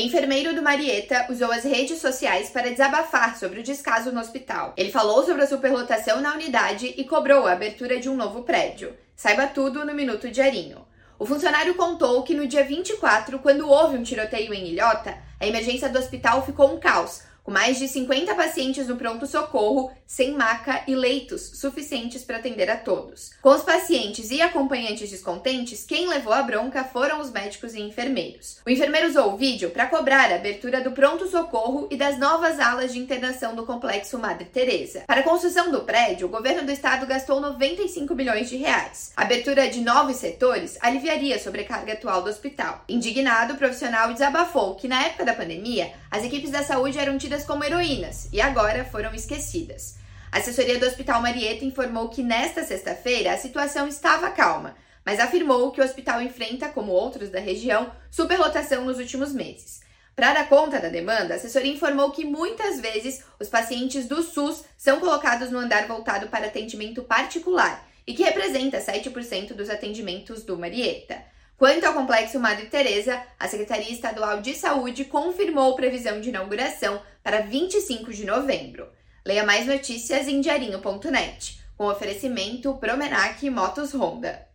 Enfermeiro do Marieta usou as redes sociais para desabafar sobre o descaso no hospital. Ele falou sobre a superlotação na unidade e cobrou a abertura de um novo prédio. Saiba tudo no Minuto Diarinho. O funcionário contou que no dia 24, quando houve um tiroteio em Ilhota, a emergência do hospital ficou um caos, com mais de 50 pacientes no pronto-socorro, sem maca e leitos suficientes para atender a todos. Com os pacientes e acompanhantes descontentes, quem levou a bronca foram os médicos e enfermeiros. O enfermeiro usou o vídeo para cobrar a abertura do pronto-socorro e das novas alas de internação do complexo Madre Teresa. Para a construção do prédio, o governo do estado gastou 95 milhões de reais. A abertura de novos setores aliviaria a sobrecarga atual do hospital. Indignado, o profissional desabafou que na época da pandemia, as equipes da saúde eram tidas como heroínas e agora foram esquecidas. A assessoria do Hospital Marieta informou que nesta sexta-feira a situação estava calma, mas afirmou que o hospital enfrenta, como outros da região, superlotação nos últimos meses. Para dar conta da demanda, a assessoria informou que muitas vezes os pacientes do SUS são colocados no andar voltado para atendimento particular e que representa 7% dos atendimentos do Marieta. Quanto ao complexo Madre Teresa, a Secretaria Estadual de Saúde confirmou previsão de inauguração para 25 de novembro. Leia mais notícias em diarinho.net, com oferecimento Promenac Motos Honda.